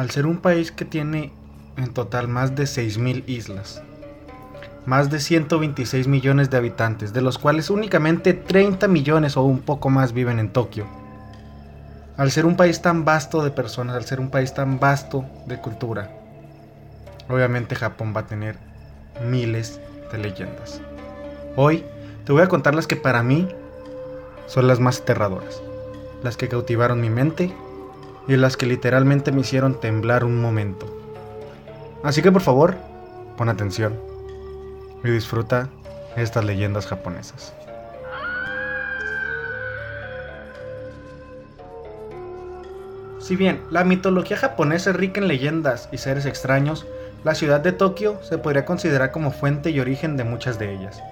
Al ser un país que tiene en total más de 6.000 islas, más de 126 millones de habitantes, de los cuales únicamente 30 millones o un poco más viven en Tokio. Al ser un país tan vasto de personas, al ser un país tan vasto de cultura, obviamente Japón va a tener miles de leyendas. Hoy te voy a contar las que para mí son las más aterradoras, las que cautivaron mi mente y las que literalmente me hicieron temblar un momento. Así que por favor, pon atención y disfruta estas leyendas japonesas. Si bien la mitología japonesa es rica en leyendas y seres extraños, la ciudad de Tokio se podría considerar como fuente y origen de muchas de ellas.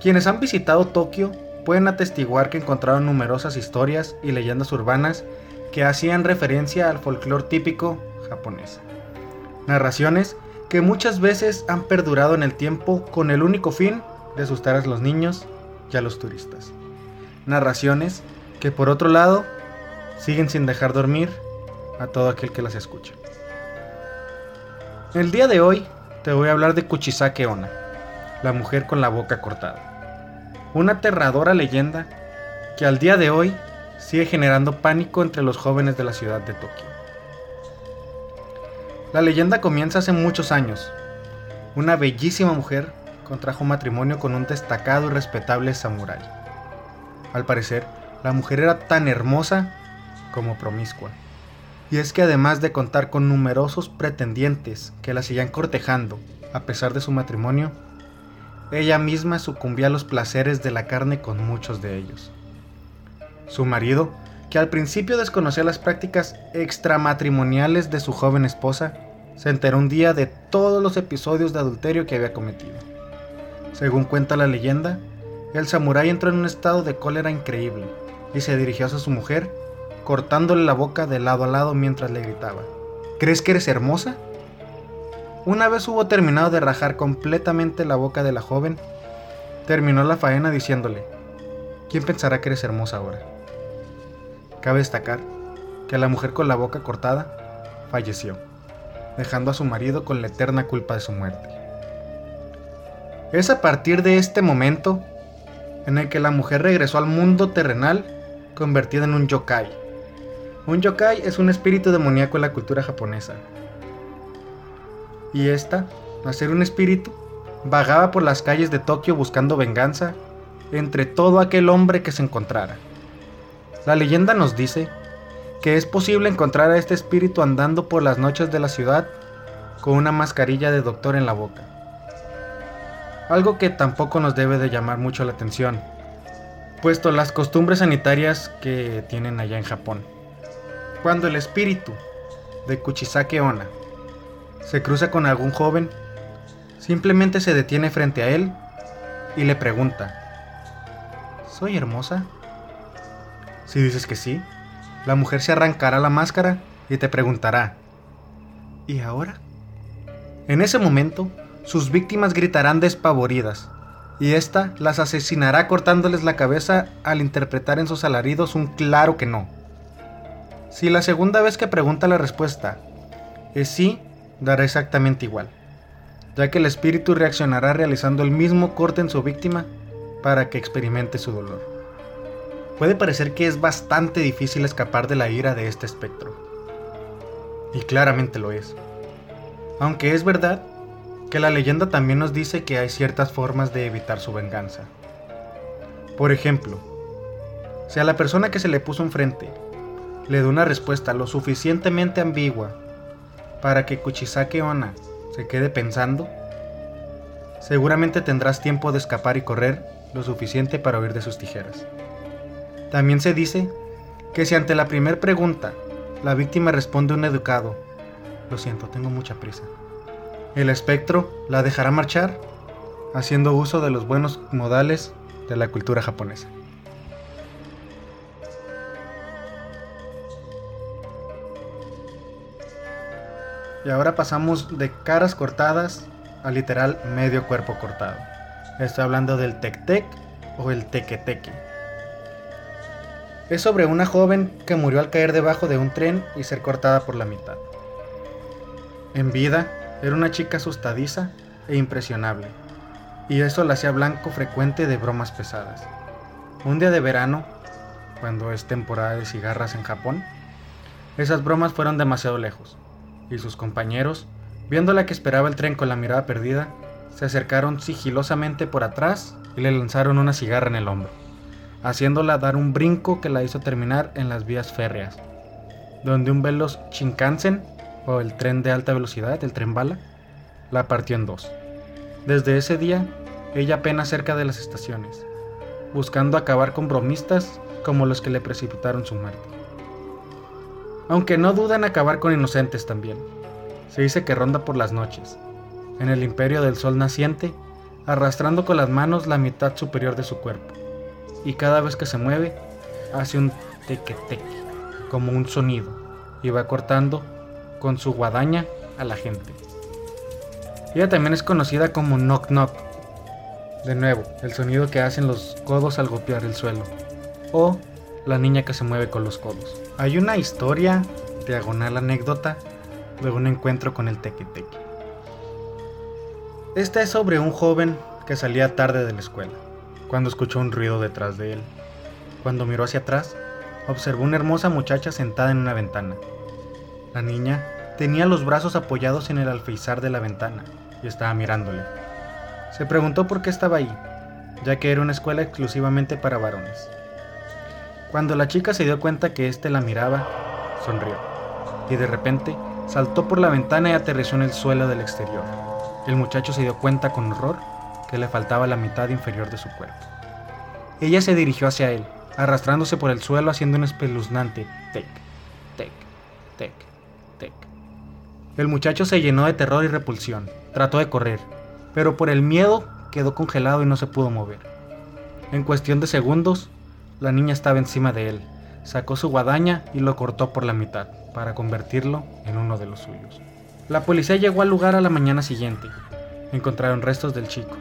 Quienes han visitado Tokio pueden atestiguar que encontraron numerosas historias y leyendas urbanas que hacían referencia al folclore típico japonés. Narraciones que muchas veces han perdurado en el tiempo con el único fin de asustar a los niños y a los turistas. Narraciones que por otro lado siguen sin dejar dormir a todo aquel que las escucha. El día de hoy te voy a hablar de Kuchisake Onna, la mujer con la boca cortada. Una aterradora leyenda que al día de hoy sigue generando pánico entre los jóvenes de la ciudad de Tokio. La leyenda comienza hace muchos años. Una bellísima mujer contrajo matrimonio con un destacado y respetable samurái. Al parecer, la mujer era tan hermosa como promiscua. Y es que además de contar con numerosos pretendientes que la seguían cortejando a pesar de su matrimonio, ella misma sucumbía a los placeres de la carne con muchos de ellos. Su marido, que al principio desconocía las prácticas extramatrimoniales de su joven esposa, se enteró un día de todos los episodios de adulterio que había cometido. Según cuenta la leyenda, el samurái entró en un estado de cólera increíble y se dirigió hacia su mujer cortándole la boca de lado a lado mientras le gritaba, ¿Crees que eres hermosa? Una vez hubo terminado de rajar completamente la boca de la joven, terminó la faena diciéndole, ¿quién pensará que eres hermosa ahora? Cabe destacar que la mujer con la boca cortada falleció, dejando a su marido con la eterna culpa de su muerte. Es a partir de este momento en el que la mujer regresó al mundo terrenal convertida en un yokai, un yokai es un espíritu demoníaco en la cultura japonesa. Y esta, al ser un espíritu, vagaba por las calles de Tokio buscando venganza entre todo aquel hombre que se encontrara. La leyenda nos dice que es posible encontrar a este espíritu andando por las noches de la ciudad con una mascarilla de doctor en la boca. Algo que tampoco nos debe de llamar mucho la atención, puesto las costumbres sanitarias que tienen allá en Japón. Cuando el espíritu de Kuchisake Onna se cruza con algún joven, simplemente se detiene frente a él y le pregunta, ¿Soy hermosa? Si dices que sí, la mujer se arrancará la máscara y te preguntará, ¿y ahora? En ese momento, sus víctimas gritarán despavoridas, y ésta las asesinará cortándoles la cabeza al interpretar en sus alaridos un claro que no. Si la segunda vez que pregunta la respuesta es sí, dará exactamente igual, ya que el espíritu reaccionará realizando el mismo corte en su víctima para que experimente su dolor. Puede parecer que es bastante difícil escapar de la ira de este espectro. Y claramente lo es. Aunque es verdad que la leyenda también nos dice que hay ciertas formas de evitar su venganza. Por ejemplo, si a la persona que se le puso enfrente le da una respuesta lo suficientemente ambigua para que Kuchisake Onna se quede pensando, seguramente tendrás tiempo de escapar y correr lo suficiente para huir de sus tijeras. También se dice que si ante la primera pregunta la víctima responde un educado, lo siento, tengo mucha prisa, el espectro la dejará marchar haciendo uso de los buenos modales de la cultura japonesa. Y ahora pasamos de caras cortadas a literal medio cuerpo cortado. Estoy hablando del tec-tec o el teque-teque. Es sobre una joven que murió al caer debajo de un tren y ser cortada por la mitad. En vida, era una chica asustadiza e impresionable, y eso la hacía blanco frecuente de bromas pesadas. Un día de verano, cuando es temporada de cigarras en Japón, esas bromas fueron demasiado lejos, y sus compañeros, viéndola que esperaba el tren con la mirada perdida, se acercaron sigilosamente por atrás y le lanzaron una cigarra en el hombro haciéndola dar un brinco que la hizo terminar en las vías férreas, donde un veloz Shinkansen, o el tren de alta velocidad, el tren bala, la partió en dos. Desde ese día, ella apenas cerca de las estaciones, buscando acabar con bromistas como los que le precipitaron su muerte. Aunque no duda en acabar con inocentes también. Se dice que ronda por las noches, en el imperio del sol naciente, arrastrando con las manos la mitad superior de su cuerpo y cada vez que se mueve hace un teque-teque, como un sonido, y va cortando con su guadaña a la gente. Ella también es conocida como knock knock. De nuevo, el sonido que hacen los codos al golpear el suelo. O la niña que se mueve con los codos. Hay una historia, diagonal anécdota, de un encuentro con el teque-teque. Esta es sobre un joven que salía tarde de la escuela cuando escuchó un ruido detrás de él. Cuando miró hacia atrás, observó una hermosa muchacha sentada en una ventana. La niña tenía los brazos apoyados en el alféizar de la ventana y estaba mirándole. Se preguntó por qué estaba ahí, ya que era una escuela exclusivamente para varones. Cuando la chica se dio cuenta que éste la miraba, sonrió y de repente saltó por la ventana y aterrizó en el suelo del exterior. El muchacho se dio cuenta con horror que le faltaba la mitad inferior de su cuerpo. Ella se dirigió hacia él, arrastrándose por el suelo haciendo un espeluznante tec, tec, tec, tec. El muchacho se llenó de terror y repulsión. Trató de correr, pero por el miedo quedó congelado y no se pudo mover. En cuestión de segundos, la niña estaba encima de él. Sacó su guadaña y lo cortó por la mitad, para convertirlo en uno de los suyos. La policía llegó al lugar a la mañana siguiente. Encontraron restos del chico,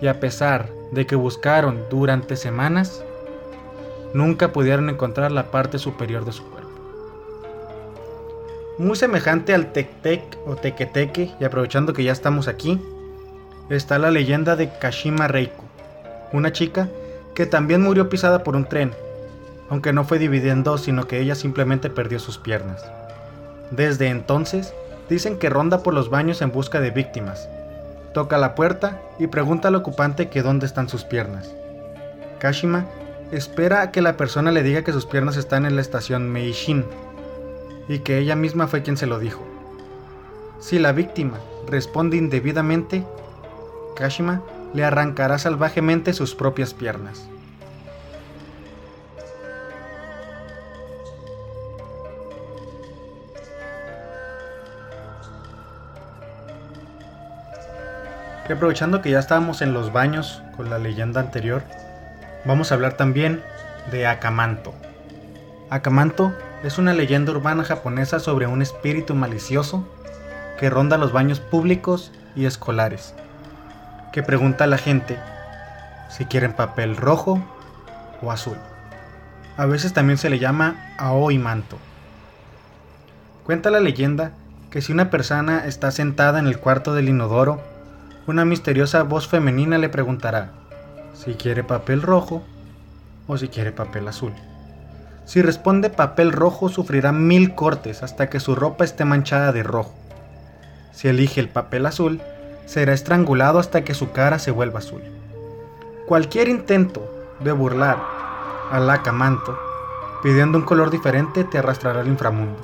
y a pesar de que buscaron durante semanas, nunca pudieron encontrar la parte superior de su cuerpo. Muy semejante al Tec-Tec o Teque-Teque, y aprovechando que ya estamos aquí, está la leyenda de Kashima Reiko, una chica que también murió pisada por un tren, aunque no fue dividida en dos, sino que ella simplemente perdió sus piernas. Desde entonces, dicen que ronda por los baños en busca de víctimas, toca la puerta y pregunta al ocupante que dónde están sus piernas. Kashima espera a que la persona le diga que sus piernas están en la estación Meishin y que ella misma fue quien se lo dijo. Si la víctima responde indebidamente, Kashima le arrancará salvajemente sus propias piernas. Y aprovechando que ya estábamos en los baños con la leyenda anterior, vamos a hablar también de Akamanto. Akamanto es una leyenda urbana japonesa sobre un espíritu malicioso que ronda los baños públicos y escolares, que pregunta a la gente si quieren papel rojo o azul. A veces también se le llama Aoi Manto. Cuenta la leyenda que si una persona está sentada en el cuarto del inodoro una misteriosa voz femenina le preguntará si quiere papel rojo o si quiere papel azul. Si responde papel rojo sufrirá mil cortes hasta que su ropa esté manchada de rojo. Si elige el papel azul, será estrangulado hasta que su cara se vuelva azul. Cualquier intento de burlar al acamanto pidiendo un color diferente te arrastrará al inframundo.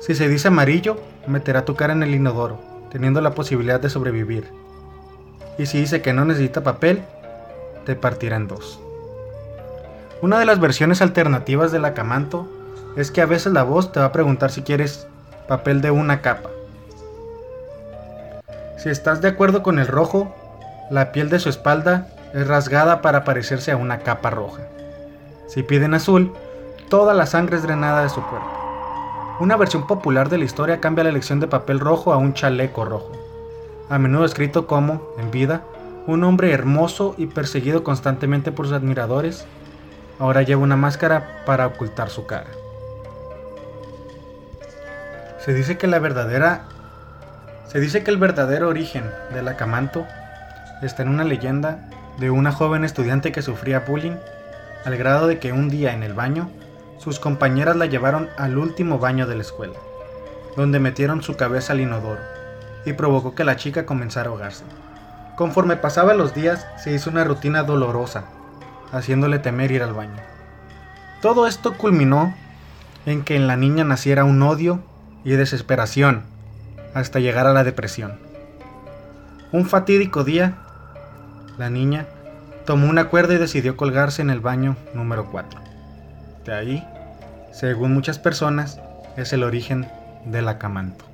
Si se dice amarillo, meterá tu cara en el inodoro, teniendo la posibilidad de sobrevivir y si dice que no necesita papel, te partirá en dos. Una de las versiones alternativas del acamanto es que a veces la voz te va a preguntar si quieres papel de una capa. Si estás de acuerdo con el rojo, la piel de su espalda es rasgada para parecerse a una capa roja. Si piden azul, toda la sangre es drenada de su cuerpo. Una versión popular de la historia cambia la elección de papel rojo a un chaleco rojo a menudo escrito como, en vida, un hombre hermoso y perseguido constantemente por sus admiradores, ahora lleva una máscara para ocultar su cara. Se dice que la verdadera se dice que el verdadero origen del acamanto está en una leyenda de una joven estudiante que sufría bullying al grado de que un día en el baño sus compañeras la llevaron al último baño de la escuela, donde metieron su cabeza al inodoro y provocó que la chica comenzara a ahogarse. Conforme pasaban los días, se hizo una rutina dolorosa, haciéndole temer ir al baño. Todo esto culminó en que en la niña naciera un odio y desesperación hasta llegar a la depresión. Un fatídico día, la niña tomó una cuerda y decidió colgarse en el baño número 4. De ahí, según muchas personas, es el origen del acamanto.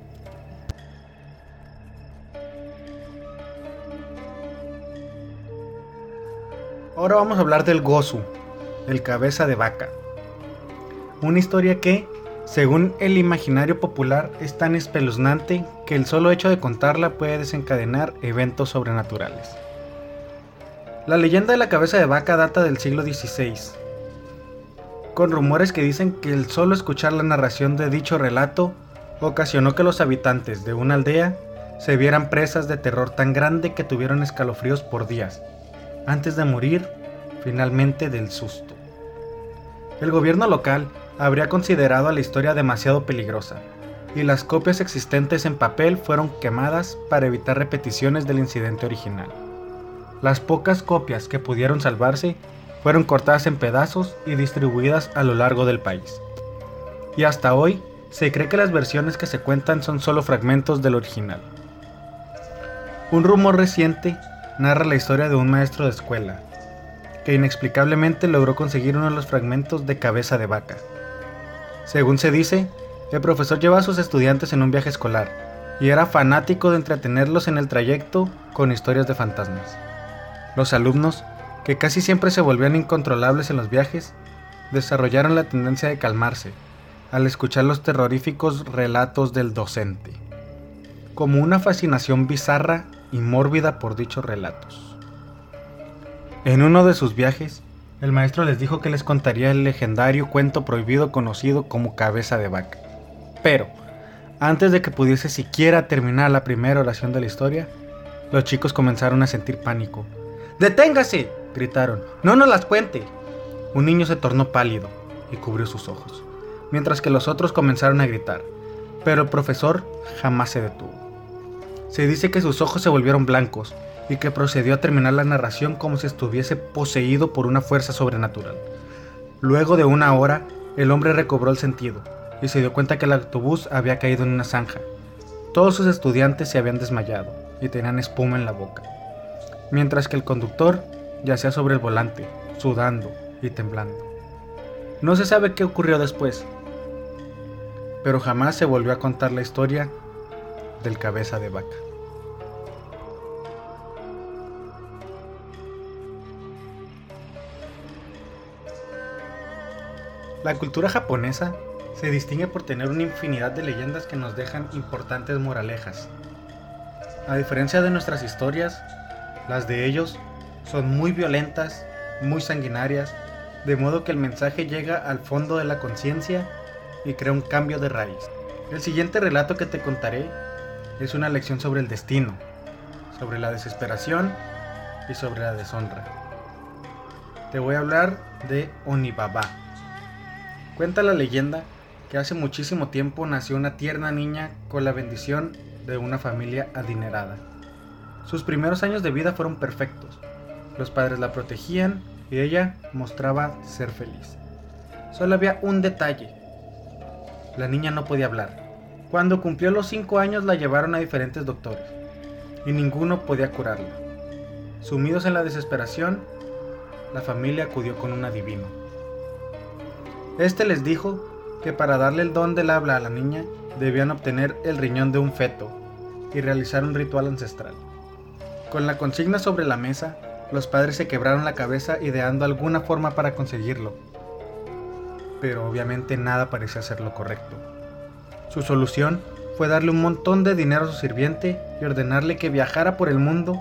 Ahora vamos a hablar del Gozu, el cabeza de vaca. Una historia que según el imaginario popular, es tan espeluznante que el solo hecho de contarla puede desencadenar eventos sobrenaturales. La leyenda de la cabeza de vaca data del siglo XVI, con rumores que dicen que el solo escuchar la narración de dicho relato ocasionó que los habitantes de una aldea se vieran presas de terror tan grande que tuvieron escalofríos por días, antes de morir finalmente del susto. El gobierno local habría considerado a la historia demasiado peligrosa, y las copias existentes en papel fueron quemadas para evitar repeticiones del incidente original. Las pocas copias que pudieron salvarse fueron cortadas en pedazos y distribuidas a lo largo del país. Y hasta hoy se cree que las versiones que se cuentan son solo fragmentos del original. Un rumor reciente narra la historia de un maestro de escuela, que inexplicablemente logró conseguir uno de los fragmentos de cabeza de vaca. Según se dice, el profesor lleva a sus estudiantes en un viaje escolar y era fanático de entretenerlos en el trayecto con historias de fantasmas. Los alumnos, que casi siempre se volvían incontrolables en los viajes, desarrollaron la tendencia de calmarse al escuchar los terroríficos relatos del docente, como una fascinación bizarra y mórbida por dichos relatos. En uno de sus viajes, el maestro les dijo que les contaría el legendario cuento prohibido conocido como cabeza de vaca. Pero, antes de que pudiese siquiera terminar la primera oración de la historia, los chicos comenzaron a sentir pánico. ¡Deténgase! gritaron. ¡No nos las cuente! Un niño se tornó pálido y cubrió sus ojos, mientras que los otros comenzaron a gritar. Pero el profesor jamás se detuvo. Se dice que sus ojos se volvieron blancos y que procedió a terminar la narración como si estuviese poseído por una fuerza sobrenatural. Luego de una hora, el hombre recobró el sentido y se dio cuenta que el autobús había caído en una zanja. Todos sus estudiantes se habían desmayado y tenían espuma en la boca, mientras que el conductor yacía sobre el volante, sudando y temblando. No se sabe qué ocurrió después, pero jamás se volvió a contar la historia del cabeza de vaca. La cultura japonesa se distingue por tener una infinidad de leyendas que nos dejan importantes moralejas. A diferencia de nuestras historias, las de ellos son muy violentas, muy sanguinarias, de modo que el mensaje llega al fondo de la conciencia y crea un cambio de raíz. El siguiente relato que te contaré es una lección sobre el destino, sobre la desesperación y sobre la deshonra. Te voy a hablar de Onibaba. Cuenta la leyenda que hace muchísimo tiempo nació una tierna niña con la bendición de una familia adinerada. Sus primeros años de vida fueron perfectos. Los padres la protegían y ella mostraba ser feliz. Solo había un detalle. La niña no podía hablar. Cuando cumplió los 5 años la llevaron a diferentes doctores y ninguno podía curarla. Sumidos en la desesperación, la familia acudió con un adivino. Este les dijo que para darle el don del habla a la niña debían obtener el riñón de un feto y realizar un ritual ancestral. Con la consigna sobre la mesa, los padres se quebraron la cabeza ideando alguna forma para conseguirlo, pero obviamente nada parecía ser lo correcto. Su solución fue darle un montón de dinero a su sirviente y ordenarle que viajara por el mundo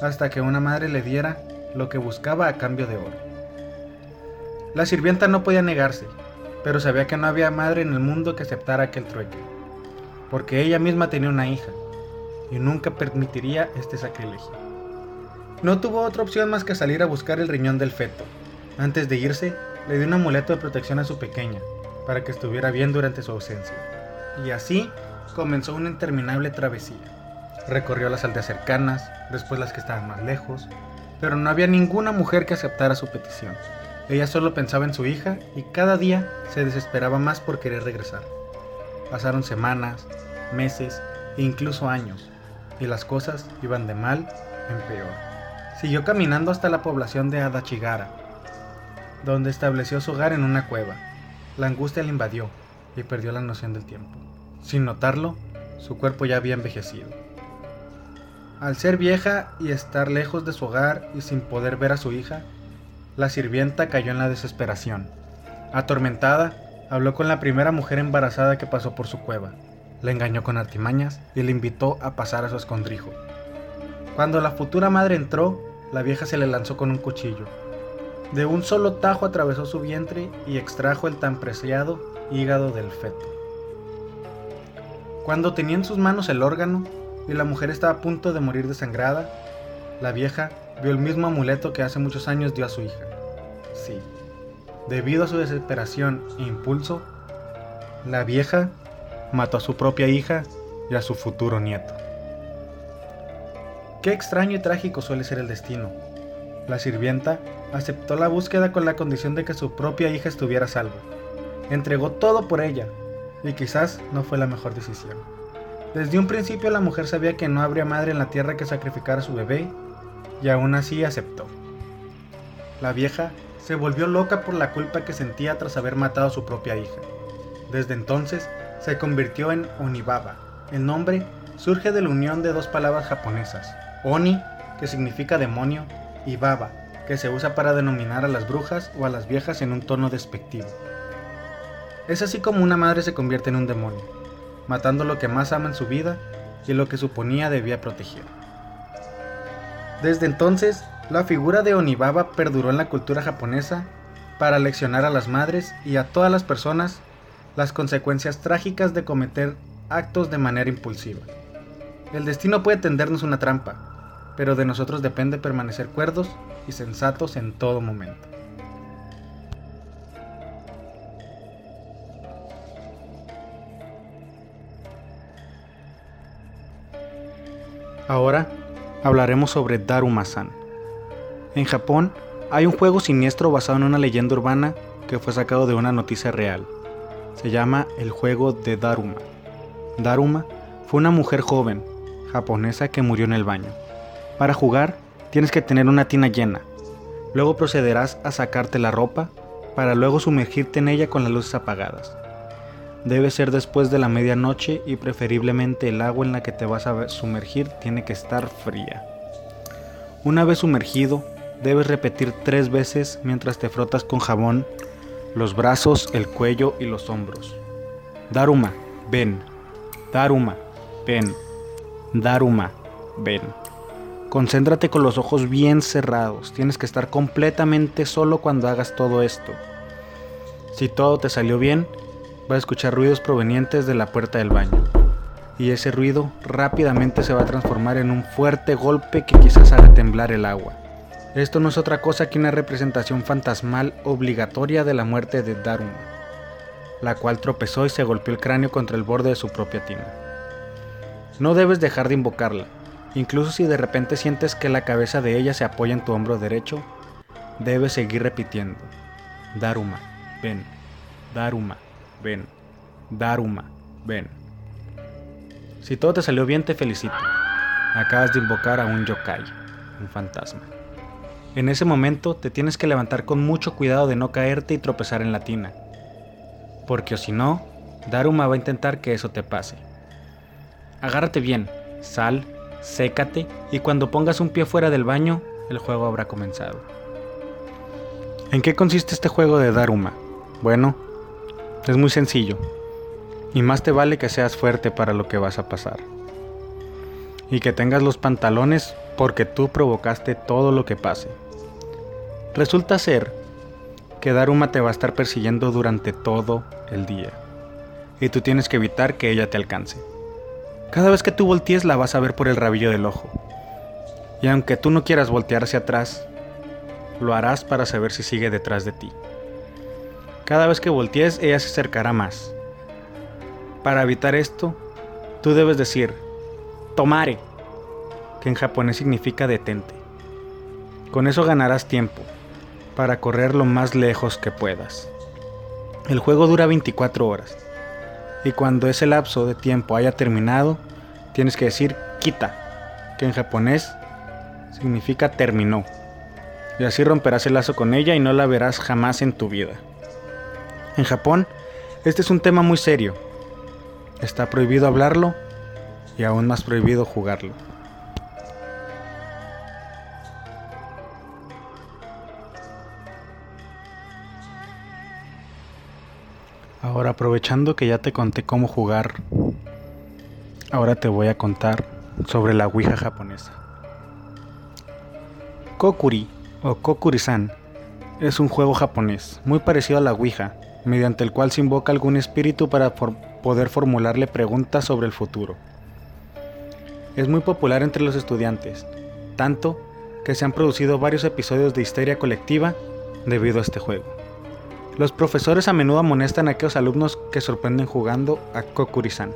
hasta que una madre le diera lo que buscaba a cambio de oro. La sirvienta no podía negarse, pero sabía que no había madre en el mundo que aceptara aquel trueque, porque ella misma tenía una hija, y nunca permitiría este sacrilegio. No tuvo otra opción más que salir a buscar el riñón del feto. Antes de irse, le dio un amuleto de protección a su pequeña, para que estuviera bien durante su ausencia. Y así comenzó una interminable travesía. Recorrió las aldeas cercanas, después las que estaban más lejos, pero no había ninguna mujer que aceptara su petición. Ella solo pensaba en su hija y cada día se desesperaba más por querer regresar. Pasaron semanas, meses e incluso años, y las cosas iban de mal en peor. Siguió caminando hasta la población de Adachigara, donde estableció su hogar en una cueva. La angustia le invadió y perdió la noción del tiempo. Sin notarlo, su cuerpo ya había envejecido. Al ser vieja y estar lejos de su hogar y sin poder ver a su hija, la sirvienta cayó en la desesperación. Atormentada, habló con la primera mujer embarazada que pasó por su cueva, la engañó con artimañas y le invitó a pasar a su escondrijo. Cuando la futura madre entró, la vieja se le lanzó con un cuchillo. De un solo tajo atravesó su vientre y extrajo el tan preciado hígado del feto. Cuando tenía en sus manos el órgano, y la mujer estaba a punto de morir desangrada, la vieja vio el mismo amuleto que hace muchos años dio a su hija. Sí, debido a su desesperación e impulso, la vieja mató a su propia hija y a su futuro nieto. Qué extraño y trágico suele ser el destino. La sirvienta aceptó la búsqueda con la condición de que su propia hija estuviera a salvo. Entregó todo por ella, y quizás no fue la mejor decisión. Desde un principio la mujer sabía que no habría madre en la tierra que sacrificara a su bebé, y aún así aceptó. La vieja se volvió loca por la culpa que sentía tras haber matado a su propia hija. Desde entonces se convirtió en Onibaba. El nombre surge de la unión de dos palabras japonesas, Oni, que significa demonio, y Baba, que se usa para denominar a las brujas o a las viejas en un tono despectivo. Es así como una madre se convierte en un demonio matando lo que más ama en su vida y lo que suponía debía proteger. Desde entonces, la figura de Onibaba perduró en la cultura japonesa para leccionar a las madres y a todas las personas las consecuencias trágicas de cometer actos de manera impulsiva. El destino puede tendernos una trampa, pero de nosotros depende permanecer cuerdos y sensatos en todo momento. Ahora hablaremos sobre Daruma-san. En Japón hay un juego siniestro basado en una leyenda urbana que fue sacado de una noticia real. Se llama el juego de Daruma. Daruma fue una mujer joven, japonesa que murió en el baño. Para jugar tienes que tener una tina llena. Luego procederás a sacarte la ropa para luego sumergirte en ella con las luces apagadas. Debe ser después de la medianoche y preferiblemente el agua en la que te vas a sumergir tiene que estar fría. Una vez sumergido, debes repetir tres veces mientras te frotas con jabón los brazos, el cuello y los hombros. Daruma, ven. Daruma, ven. Daruma, ven. Concéntrate con los ojos bien cerrados. Tienes que estar completamente solo cuando hagas todo esto. Si todo te salió bien, va a escuchar ruidos provenientes de la puerta del baño. Y ese ruido rápidamente se va a transformar en un fuerte golpe que quizás haga temblar el agua. Esto no es otra cosa que una representación fantasmal obligatoria de la muerte de Daruma, la cual tropezó y se golpeó el cráneo contra el borde de su propia tina. No debes dejar de invocarla, incluso si de repente sientes que la cabeza de ella se apoya en tu hombro derecho, debes seguir repitiendo, Daruma, ven, Daruma, ven. Daruma, ven. Si todo te salió bien, te felicito. Acabas de invocar a un yokai, un fantasma. En ese momento te tienes que levantar con mucho cuidado de no caerte y tropezar en la tina. Porque o si no, Daruma va a intentar que eso te pase. Agárrate bien, sal, sécate y cuando pongas un pie fuera del baño, el juego habrá comenzado. ¿En qué consiste este juego de Daruma? Bueno, es muy sencillo. Y más te vale que seas fuerte para lo que vas a pasar. Y que tengas los pantalones porque tú provocaste todo lo que pase. Resulta ser que Daruma te va a estar persiguiendo durante todo el día. Y tú tienes que evitar que ella te alcance. Cada vez que tú voltees la vas a ver por el rabillo del ojo. Y aunque tú no quieras voltear hacia atrás, lo harás para saber si sigue detrás de ti. Cada vez que voltees, ella se acercará más. Para evitar esto, tú debes decir, tomare, que en japonés significa detente. Con eso ganarás tiempo para correr lo más lejos que puedas. El juego dura 24 horas y cuando ese lapso de tiempo haya terminado, tienes que decir kita, que en japonés significa terminó. Y así romperás el lazo con ella y no la verás jamás en tu vida. En Japón, este es un tema muy serio. Está prohibido hablarlo y aún más prohibido jugarlo. Ahora aprovechando que ya te conté cómo jugar, ahora te voy a contar sobre la Ouija japonesa. Kokuri o Kokuri-san es un juego japonés muy parecido a la Ouija, mediante el cual se invoca algún espíritu para poder formularle preguntas sobre el futuro. Es muy popular entre los estudiantes, tanto que se han producido varios episodios de histeria colectiva debido a este juego. Los profesores a menudo amonestan a aquellos alumnos que sorprenden jugando a Kokuri-san.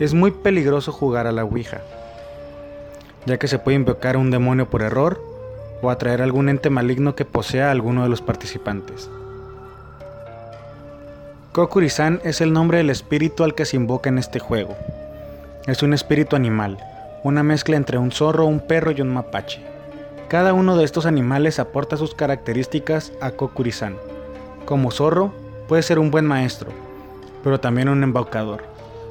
Es muy peligroso jugar a la Ouija, ya que se puede invocar a un demonio por error o atraer algún ente maligno que posea a alguno de los participantes. Kokuri-san es el nombre del espíritu al que se invoca en este juego. Es un espíritu animal, una mezcla entre un zorro, un perro y un mapache. Cada uno de estos animales aporta sus características a Kokuri-san. Como zorro, puede ser un buen maestro, pero también un embaucador.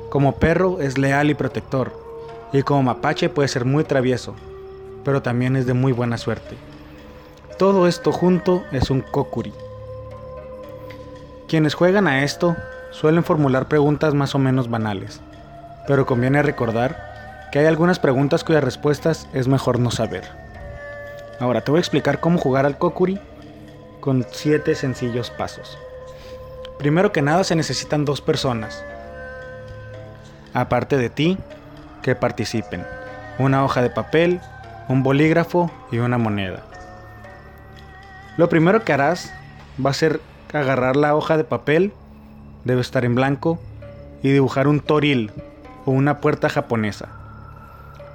Como perro, es leal y protector. Y como mapache, puede ser muy travieso, pero también es de muy buena suerte. Todo esto junto es un Kokuri. Quienes juegan a esto suelen formular preguntas más o menos banales, pero conviene recordar que hay algunas preguntas cuyas respuestas es mejor no saber. Ahora te voy a explicar cómo jugar al Kokuri con 7 sencillos pasos. Primero que nada se necesitan dos personas, aparte de ti, que participen. Una hoja de papel, un bolígrafo y una moneda. Lo primero que harás va a ser agarrar la hoja de papel, debe estar en blanco, y dibujar un toril o una puerta japonesa.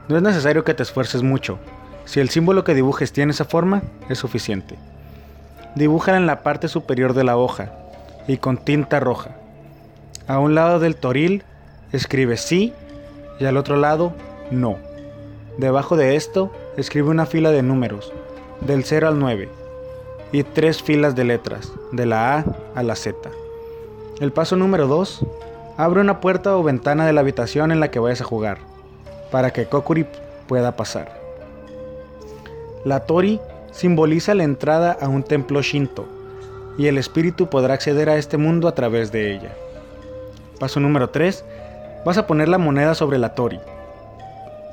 No es necesario que te esfuerces mucho, si el símbolo que dibujes tiene esa forma, es suficiente. Dibújala en la parte superior de la hoja y con tinta roja. A un lado del toril escribe sí y al otro lado no. Debajo de esto escribe una fila de números, del 0 al 9, y tres filas de letras, de la A a la Z. El paso número 2. Abre una puerta o ventana de la habitación en la que vayas a jugar, para que Kokuri pueda pasar. La tori simboliza la entrada a un templo shinto y el espíritu podrá acceder a este mundo a través de ella. Paso número 3. Vas a poner la moneda sobre la tori.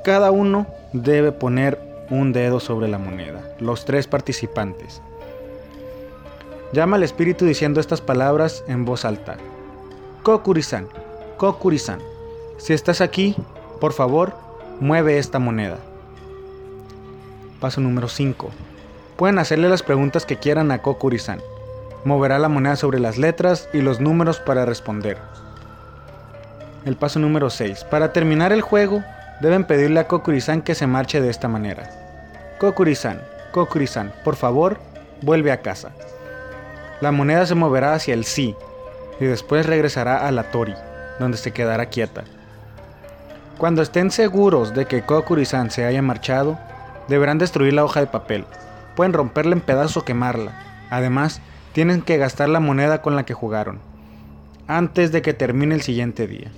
Cada uno debe poner un dedo sobre la moneda, los tres participantes. Llama al espíritu diciendo estas palabras en voz alta. Kokuri-san, Kokuri-san, si estás aquí, por favor, mueve esta moneda. Paso número 5. Pueden hacerle las preguntas que quieran a Kokuri-san. Moverá la moneda sobre las letras y los números para responder. El paso número 6. Para terminar el juego, deben pedirle a Kokuri-san que se marche de esta manera. Kokuri-san, Kokuri-san, por favor, vuelve a casa. La moneda se moverá hacia el sí y después regresará a la tori, donde se quedará quieta. Cuando estén seguros de que Kokuri-san se haya marchado, Deberán destruir la hoja de papel. Pueden romperla en pedazos o quemarla. Además, tienen que gastar la moneda con la que jugaron. Antes de que termine el siguiente día.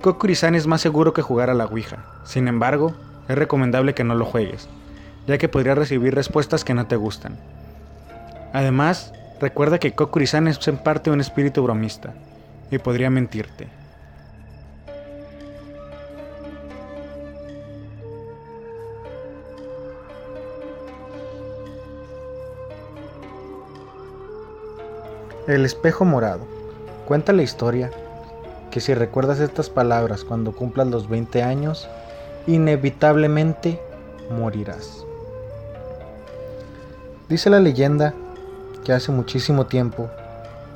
Kokuri-san es más seguro que jugar a la Ouija. Sin embargo, es recomendable que no lo juegues, ya que podrías recibir respuestas que no te gustan. Además, recuerda que Kokuri-san es en parte un espíritu bromista, y podría mentirte. El espejo morado. Cuenta la historia que si recuerdas estas palabras cuando cumplas los 20 años, inevitablemente morirás. Dice la leyenda que hace muchísimo tiempo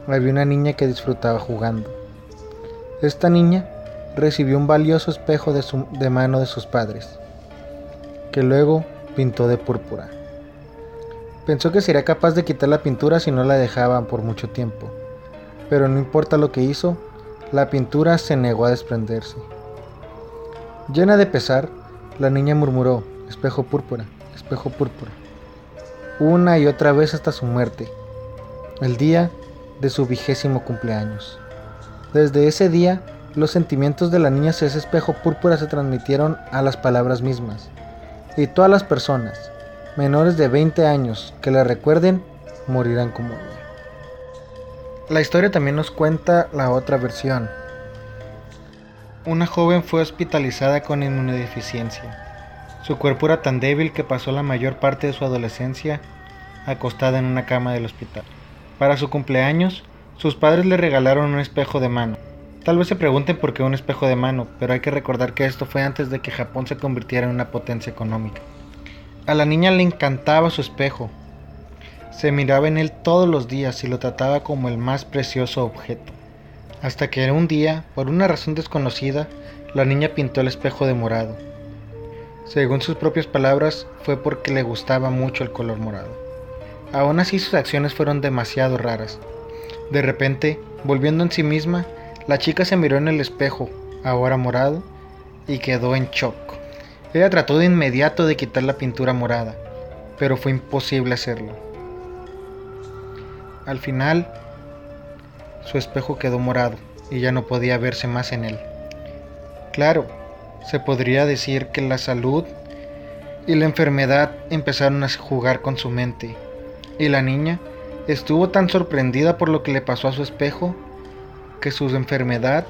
había una niña que disfrutaba jugando. Esta niña recibió un valioso espejo de, de mano de sus padres, que luego pintó de púrpura. Pensó que sería capaz de quitar la pintura si no la dejaban por mucho tiempo, pero no importa lo que hizo, la pintura se negó a desprenderse. Llena de pesar, la niña murmuró, espejo púrpura, espejo púrpura, una y otra vez hasta su muerte, el día de su vigésimo cumpleaños. Desde ese día, los sentimientos de la niña hacia ese espejo púrpura se transmitieron a las palabras mismas, y todas las personas, menores de 20 años que la recuerden morirán como ella. La historia también nos cuenta la otra versión. Una joven fue hospitalizada con inmunodeficiencia. Su cuerpo era tan débil que pasó la mayor parte de su adolescencia acostada en una cama del hospital. Para su cumpleaños, sus padres le regalaron un espejo de mano. Tal vez se pregunten por qué un espejo de mano, pero hay que recordar que esto fue antes de que Japón se convirtiera en una potencia económica. A la niña le encantaba su espejo. Se miraba en él todos los días y lo trataba como el más precioso objeto. Hasta que un día, por una razón desconocida, la niña pintó el espejo de morado. Según sus propias palabras, fue porque le gustaba mucho el color morado. Aún así sus acciones fueron demasiado raras. De repente, volviendo en sí misma, la chica se miró en el espejo, ahora morado, y quedó en shock. Ella trató de inmediato de quitar la pintura morada, pero fue imposible hacerlo. Al final, su espejo quedó morado y ya no podía verse más en él. Claro, se podría decir que la salud y la enfermedad empezaron a jugar con su mente, y la niña estuvo tan sorprendida por lo que le pasó a su espejo que su enfermedad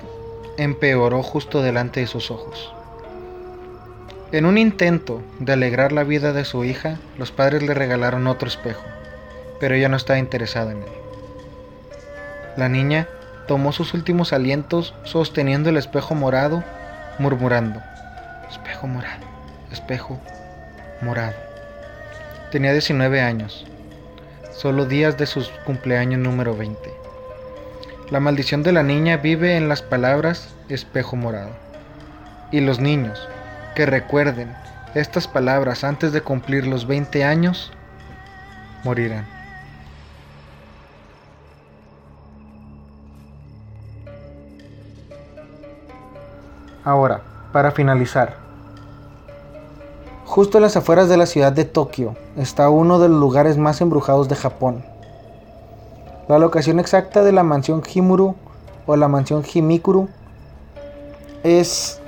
empeoró justo delante de sus ojos. En un intento de alegrar la vida de su hija, los padres le regalaron otro espejo, pero ella no estaba interesada en él. La niña tomó sus últimos alientos sosteniendo el espejo morado, murmurando, espejo morado, espejo morado. Tenía 19 años, solo días de su cumpleaños número 20. La maldición de la niña vive en las palabras espejo morado. Y los niños, que recuerden estas palabras antes de cumplir los 20 años, morirán. Ahora, para finalizar, justo en las afueras de la ciudad de Tokio está uno de los lugares más embrujados de Japón. La locación exacta de la mansión Himuru o la mansión Himikuru es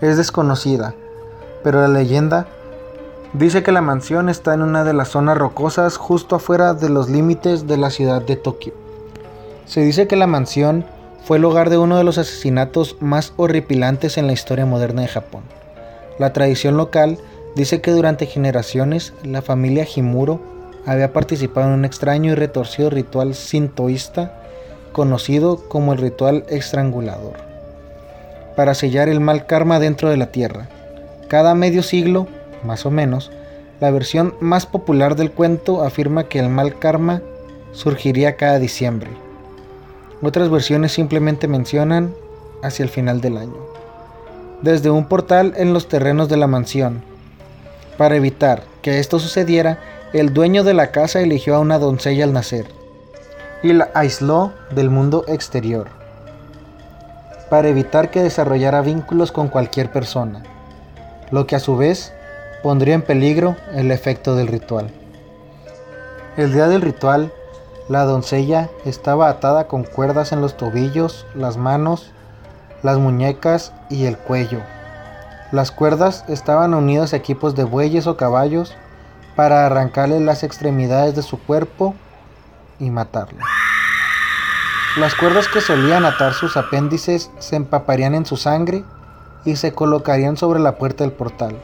es desconocida, pero la leyenda dice que la mansión está en una de las zonas rocosas justo afuera de los límites de la ciudad de Tokio. Se dice que la mansión fue el hogar de uno de los asesinatos más horripilantes en la historia moderna de Japón. La tradición local dice que durante generaciones la familia Himuro había participado en un extraño y retorcido ritual sintoísta conocido como el ritual estrangulador para sellar el mal karma dentro de la Tierra. Cada medio siglo, más o menos, la versión más popular del cuento afirma que el mal karma surgiría cada diciembre. Otras versiones simplemente mencionan hacia el final del año. Desde un portal en los terrenos de la mansión. Para evitar que esto sucediera, el dueño de la casa eligió a una doncella al nacer y la aisló del mundo exterior para evitar que desarrollara vínculos con cualquier persona, lo que a su vez pondría en peligro el efecto del ritual. El día del ritual, la doncella estaba atada con cuerdas en los tobillos, las manos, las muñecas y el cuello. Las cuerdas estaban unidas a equipos de bueyes o caballos para arrancarle las extremidades de su cuerpo y matarla. Las cuerdas que solían atar sus apéndices se empaparían en su sangre y se colocarían sobre la puerta del portal,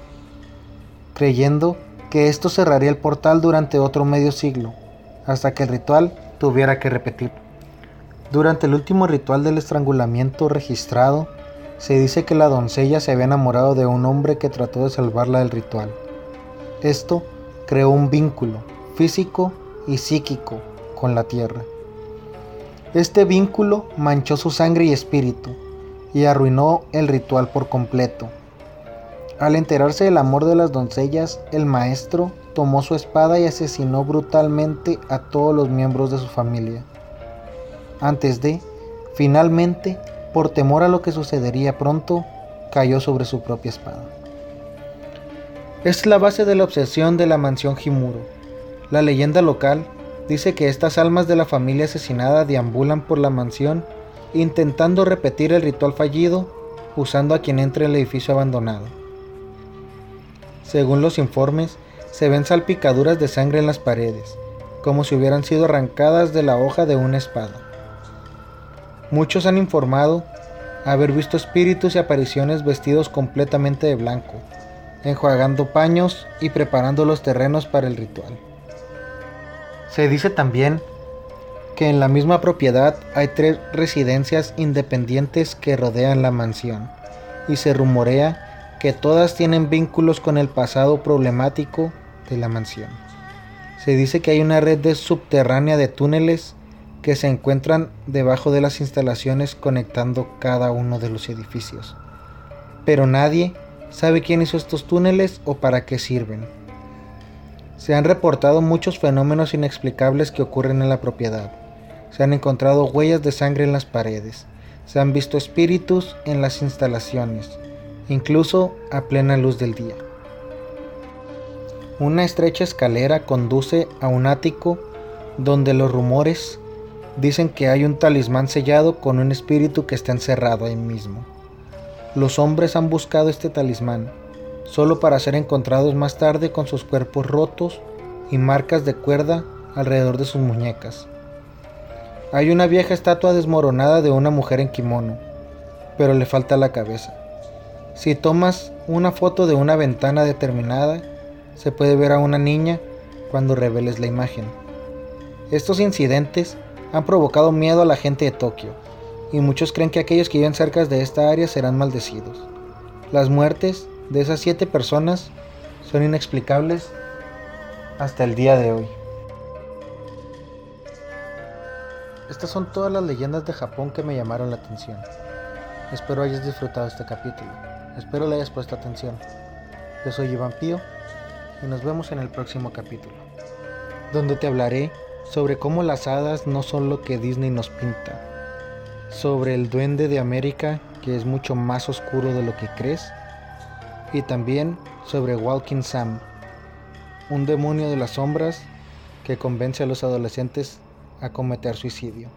creyendo que esto cerraría el portal durante otro medio siglo, hasta que el ritual tuviera que repetir. Durante el último ritual del estrangulamiento registrado, se dice que la doncella se había enamorado de un hombre que trató de salvarla del ritual. Esto creó un vínculo físico y psíquico con la tierra. Este vínculo manchó su sangre y espíritu y arruinó el ritual por completo. Al enterarse del amor de las doncellas, el maestro tomó su espada y asesinó brutalmente a todos los miembros de su familia. Antes de, finalmente, por temor a lo que sucedería pronto, cayó sobre su propia espada. Es la base de la obsesión de la mansión Jimuro. La leyenda local dice que estas almas de la familia asesinada deambulan por la mansión intentando repetir el ritual fallido usando a quien entre el edificio abandonado. Según los informes, se ven salpicaduras de sangre en las paredes, como si hubieran sido arrancadas de la hoja de una espada. Muchos han informado haber visto espíritus y apariciones vestidos completamente de blanco, enjuagando paños y preparando los terrenos para el ritual. Se dice también que en la misma propiedad hay tres residencias independientes que rodean la mansión, y se rumorea que todas tienen vínculos con el pasado problemático de la mansión. Se dice que hay una red de subterránea de túneles que se encuentran debajo de las instalaciones conectando cada uno de los edificios. Pero nadie sabe quién hizo estos túneles o para qué sirven. Se han reportado muchos fenómenos inexplicables que ocurren en la propiedad. Se han encontrado huellas de sangre en las paredes. Se han visto espíritus en las instalaciones incluso a plena luz del día. Una estrecha escalera conduce a un ático donde los rumores dicen que hay un talismán sellado con un espíritu que está encerrado ahí mismo. Los hombres han buscado este talismán solo para ser encontrados más tarde con sus cuerpos rotos y marcas de cuerda alrededor de sus muñecas. Hay una vieja estatua desmoronada de una mujer en kimono, pero le falta la cabeza. Si tomas una foto de una ventana determinada, se puede ver a una niña cuando reveles la imagen. Estos incidentes han provocado miedo a la gente de Tokio, y muchos creen que aquellos que viven cerca de esta área serán maldecidos. Las muertes de esas siete personas son inexplicables hasta el día de hoy. Estas son todas las leyendas de Japón que me llamaron la atención. Espero hayas disfrutado este capítulo. Espero le hayas puesto atención. Yo soy Iván Pío nos vemos en el próximo capítulo, donde te hablaré sobre cómo las hadas no son lo que Disney nos pinta, sobre el duende de América que es mucho más oscuro de lo que crees, y también sobre Walking Sam, un demonio de las sombras que convence a los adolescentes a cometer suicidio.